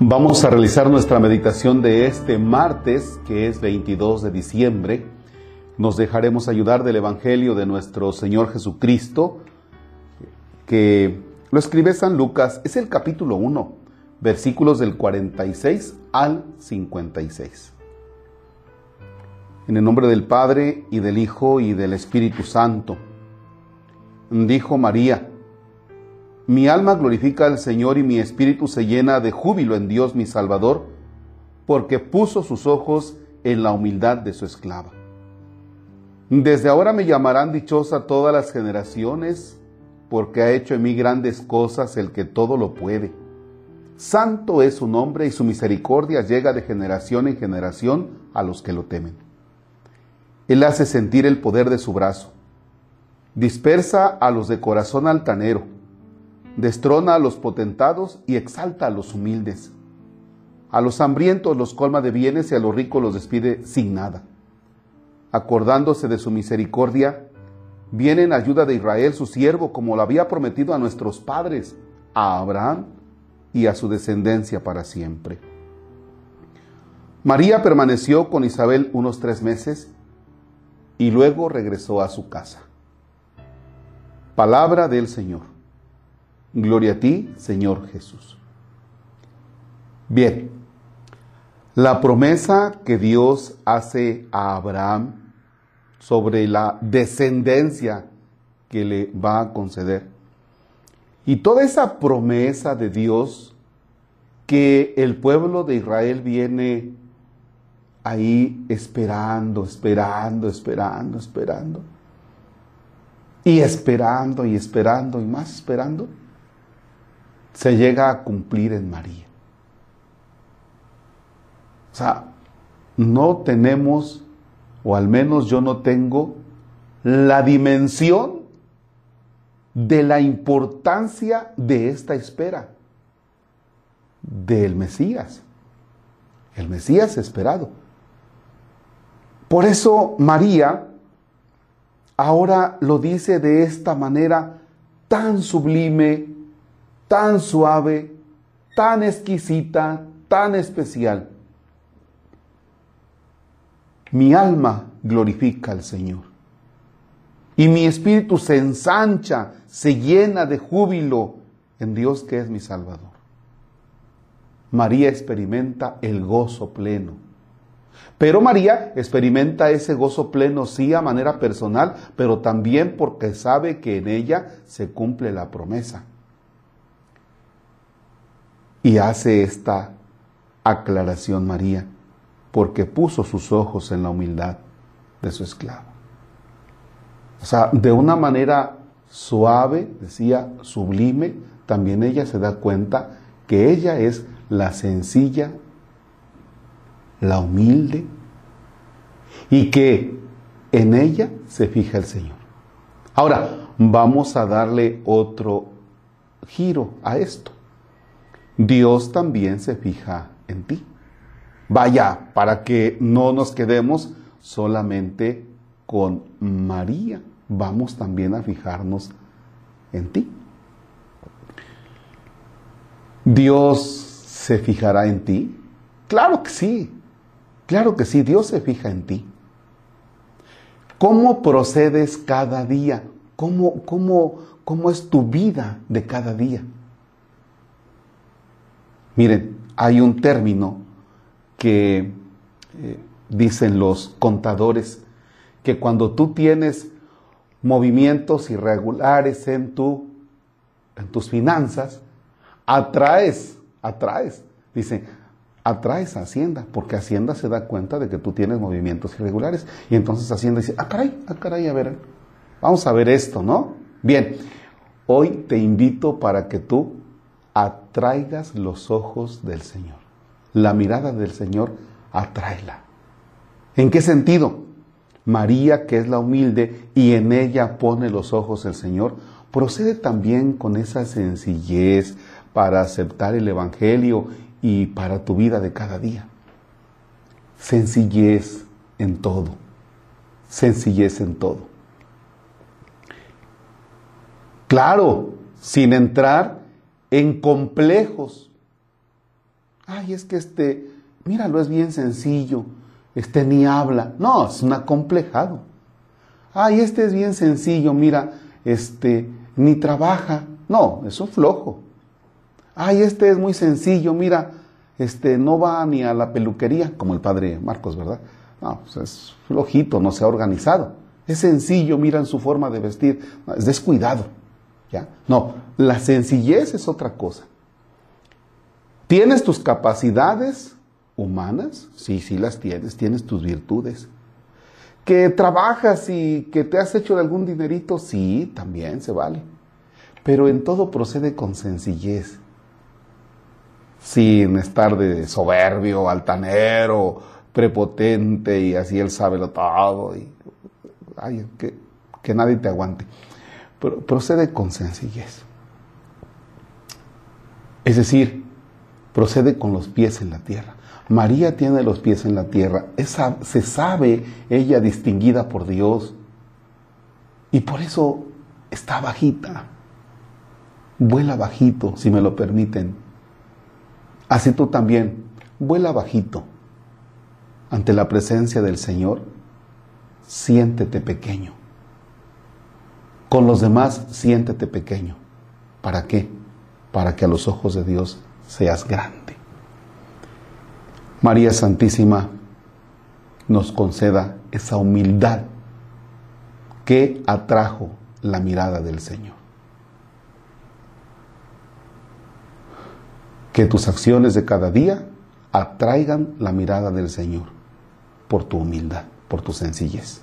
Vamos a realizar nuestra meditación de este martes, que es 22 de diciembre. Nos dejaremos ayudar del Evangelio de nuestro Señor Jesucristo, que lo escribe San Lucas, es el capítulo 1, versículos del 46 al 56. En el nombre del Padre y del Hijo y del Espíritu Santo, dijo María, mi alma glorifica al Señor y mi espíritu se llena de júbilo en Dios mi Salvador, porque puso sus ojos en la humildad de su esclava. Desde ahora me llamarán dichosa todas las generaciones, porque ha hecho en mí grandes cosas el que todo lo puede. Santo es su nombre y su misericordia llega de generación en generación a los que lo temen. Él hace sentir el poder de su brazo. Dispersa a los de corazón altanero destrona a los potentados y exalta a los humildes. A los hambrientos los colma de bienes y a los ricos los despide sin nada. Acordándose de su misericordia, viene en ayuda de Israel su siervo, como lo había prometido a nuestros padres, a Abraham y a su descendencia para siempre. María permaneció con Isabel unos tres meses y luego regresó a su casa. Palabra del Señor. Gloria a ti, Señor Jesús. Bien, la promesa que Dios hace a Abraham sobre la descendencia que le va a conceder. Y toda esa promesa de Dios que el pueblo de Israel viene ahí esperando, esperando, esperando, esperando. Y esperando y esperando y más esperando se llega a cumplir en María. O sea, no tenemos, o al menos yo no tengo, la dimensión de la importancia de esta espera del Mesías. El Mesías esperado. Por eso María ahora lo dice de esta manera tan sublime, tan suave, tan exquisita, tan especial. Mi alma glorifica al Señor. Y mi espíritu se ensancha, se llena de júbilo en Dios que es mi Salvador. María experimenta el gozo pleno. Pero María experimenta ese gozo pleno sí a manera personal, pero también porque sabe que en ella se cumple la promesa y hace esta aclaración María, porque puso sus ojos en la humildad de su esclavo. O sea, de una manera suave, decía, sublime, también ella se da cuenta que ella es la sencilla, la humilde, y que en ella se fija el Señor. Ahora, vamos a darle otro giro a esto. Dios también se fija en ti. Vaya, para que no nos quedemos solamente con María, vamos también a fijarnos en ti. Dios se fijará en ti. Claro que sí, claro que sí, Dios se fija en ti. ¿Cómo procedes cada día? ¿Cómo, cómo, cómo es tu vida de cada día? Miren, hay un término que eh, dicen los contadores, que cuando tú tienes movimientos irregulares en, tu, en tus finanzas, atraes, atraes, dicen, atraes a Hacienda, porque Hacienda se da cuenta de que tú tienes movimientos irregulares. Y entonces Hacienda dice, ah, caray, ah, caray, a ver, vamos a ver esto, ¿no? Bien, hoy te invito para que tú atraigas los ojos del Señor. La mirada del Señor, atráela. ¿En qué sentido? María, que es la humilde y en ella pone los ojos el Señor, procede también con esa sencillez para aceptar el Evangelio y para tu vida de cada día. Sencillez en todo. Sencillez en todo. Claro, sin entrar en complejos. Ay, es que este, míralo, es bien sencillo, este ni habla. No, es un acomplejado. Ay, este es bien sencillo, mira, este ni trabaja. No, es un flojo. Ay, este es muy sencillo, mira, este no va ni a la peluquería, como el padre Marcos, ¿verdad? No, pues es flojito, no se ha organizado. Es sencillo, miran su forma de vestir, es descuidado. No, la sencillez es otra cosa. ¿Tienes tus capacidades humanas? Sí, sí las tienes, tienes tus virtudes. ¿Que trabajas y que te has hecho de algún dinerito? Sí, también se vale. Pero en todo procede con sencillez, sin estar de soberbio, altanero, prepotente y así él sabe lo todo. Y, que, que nadie te aguante. Pero procede con sencillez. Es decir, procede con los pies en la tierra. María tiene los pies en la tierra. Se sabe ella distinguida por Dios. Y por eso está bajita. Vuela bajito, si me lo permiten. Así tú también, vuela bajito ante la presencia del Señor, siéntete pequeño. Con los demás, siéntete pequeño. ¿Para qué? Para que a los ojos de Dios seas grande. María Santísima nos conceda esa humildad que atrajo la mirada del Señor. Que tus acciones de cada día atraigan la mirada del Señor por tu humildad, por tu sencillez.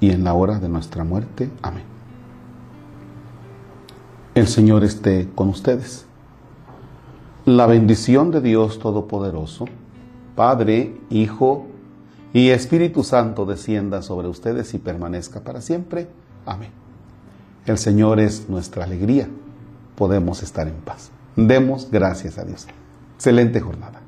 y en la hora de nuestra muerte. Amén. El Señor esté con ustedes. La bendición de Dios Todopoderoso, Padre, Hijo y Espíritu Santo descienda sobre ustedes y permanezca para siempre. Amén. El Señor es nuestra alegría. Podemos estar en paz. Demos gracias a Dios. Excelente jornada.